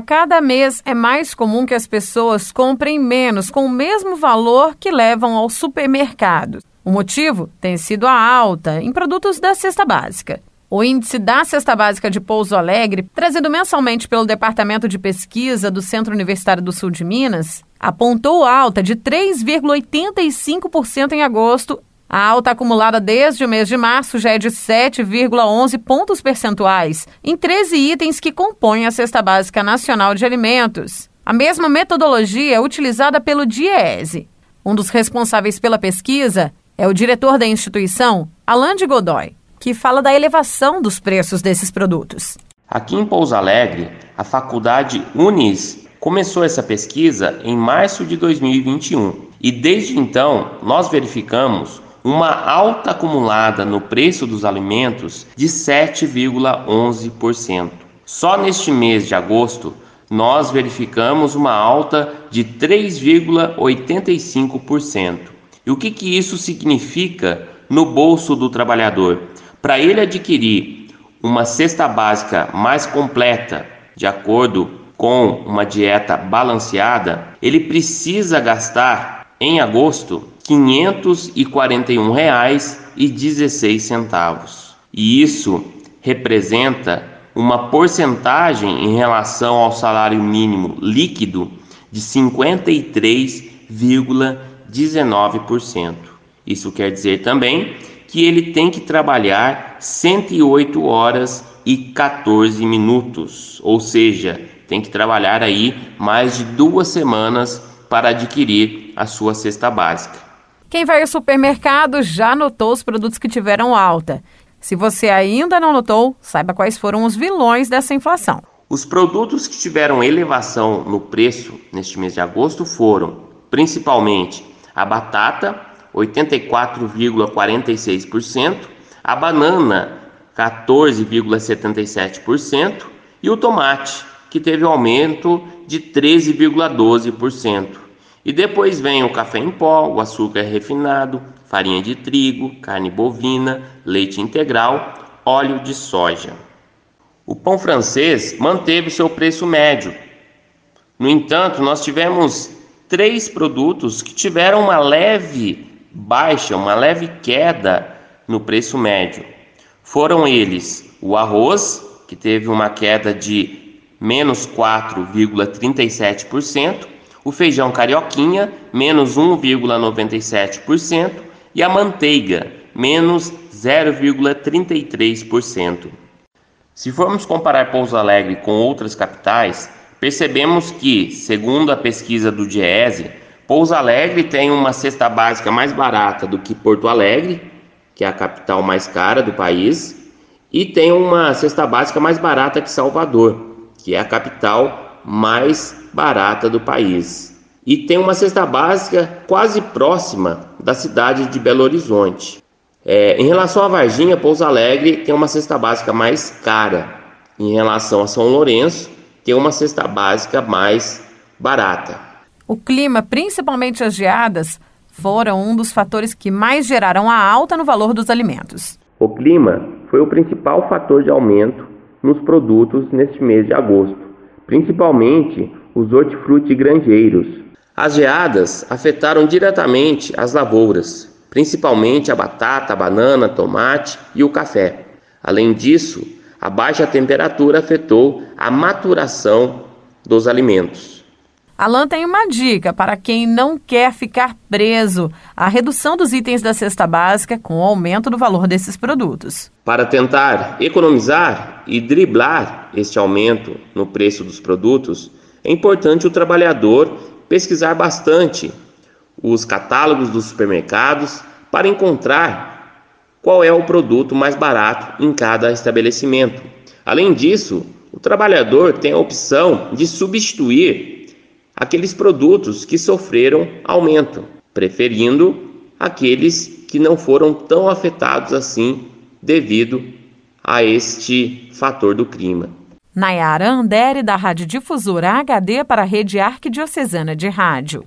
A cada mês é mais comum que as pessoas comprem menos com o mesmo valor que levam ao supermercado. O motivo tem sido a alta em produtos da cesta básica. O índice da cesta básica de Pouso Alegre, trazido mensalmente pelo Departamento de Pesquisa do Centro Universitário do Sul de Minas, apontou alta de 3,85% em agosto. A alta acumulada desde o mês de março já é de 7,11 pontos percentuais em 13 itens que compõem a cesta básica nacional de alimentos. A mesma metodologia é utilizada pelo DIEESE. Um dos responsáveis pela pesquisa é o diretor da instituição, Alain de Godoy que fala da elevação dos preços desses produtos. Aqui em Pouso Alegre, a faculdade Unis começou essa pesquisa em março de 2021 e desde então nós verificamos uma alta acumulada no preço dos alimentos de 7,11%. Só neste mês de agosto, nós verificamos uma alta de 3,85%. E o que, que isso significa no bolso do trabalhador? Para ele adquirir uma cesta básica mais completa, de acordo com uma dieta balanceada, ele precisa gastar em agosto R$ 541,16. E isso representa uma porcentagem em relação ao salário mínimo líquido de 53,19%. Isso quer dizer também que ele tem que trabalhar 108 horas e 14 minutos, ou seja, tem que trabalhar aí mais de duas semanas para adquirir a sua cesta básica. Quem vai ao supermercado já notou os produtos que tiveram alta. Se você ainda não notou, saiba quais foram os vilões dessa inflação. Os produtos que tiveram elevação no preço neste mês de agosto foram, principalmente, a batata, 84,46%, a banana 14,77% e o tomate, que teve aumento de 13,12%. E depois vem o café em pó, o açúcar refinado, farinha de trigo, carne bovina, leite integral, óleo de soja. O pão francês manteve seu preço médio. No entanto, nós tivemos três produtos que tiveram uma leve baixa, uma leve queda no preço médio. Foram eles o arroz, que teve uma queda de menos 4,37%, o feijão carioquinha, menos 1,97%, e a manteiga, menos 0,33%. Se formos comparar Pouso Alegre com outras capitais, percebemos que, segundo a pesquisa do DIESE, Pouso Alegre tem uma cesta básica mais barata do que Porto Alegre, que é a capital mais cara do país, e tem uma cesta básica mais barata que Salvador, que é a capital mais barata do país. E tem uma cesta básica quase próxima da cidade de Belo Horizonte. É, em relação a Varginha, Pouso Alegre tem uma cesta básica mais cara. Em relação a São Lourenço, tem uma cesta básica mais barata. O clima, principalmente as geadas, foram um dos fatores que mais geraram a alta no valor dos alimentos. O clima foi o principal fator de aumento nos produtos neste mês de agosto, principalmente os hortifruti granjeiros. As geadas afetaram diretamente as lavouras, principalmente a batata, a banana, tomate e o café. Além disso, a baixa temperatura afetou a maturação dos alimentos. Alan tem uma dica para quem não quer ficar preso à redução dos itens da cesta básica com o aumento do valor desses produtos. Para tentar economizar e driblar este aumento no preço dos produtos, é importante o trabalhador pesquisar bastante os catálogos dos supermercados para encontrar qual é o produto mais barato em cada estabelecimento. Além disso, o trabalhador tem a opção de substituir aqueles produtos que sofreram aumento, preferindo aqueles que não foram tão afetados assim devido a este fator do clima. Nayara Andere, da Rádio Difusora HD para a Rede Arquidiocesana de Rádio.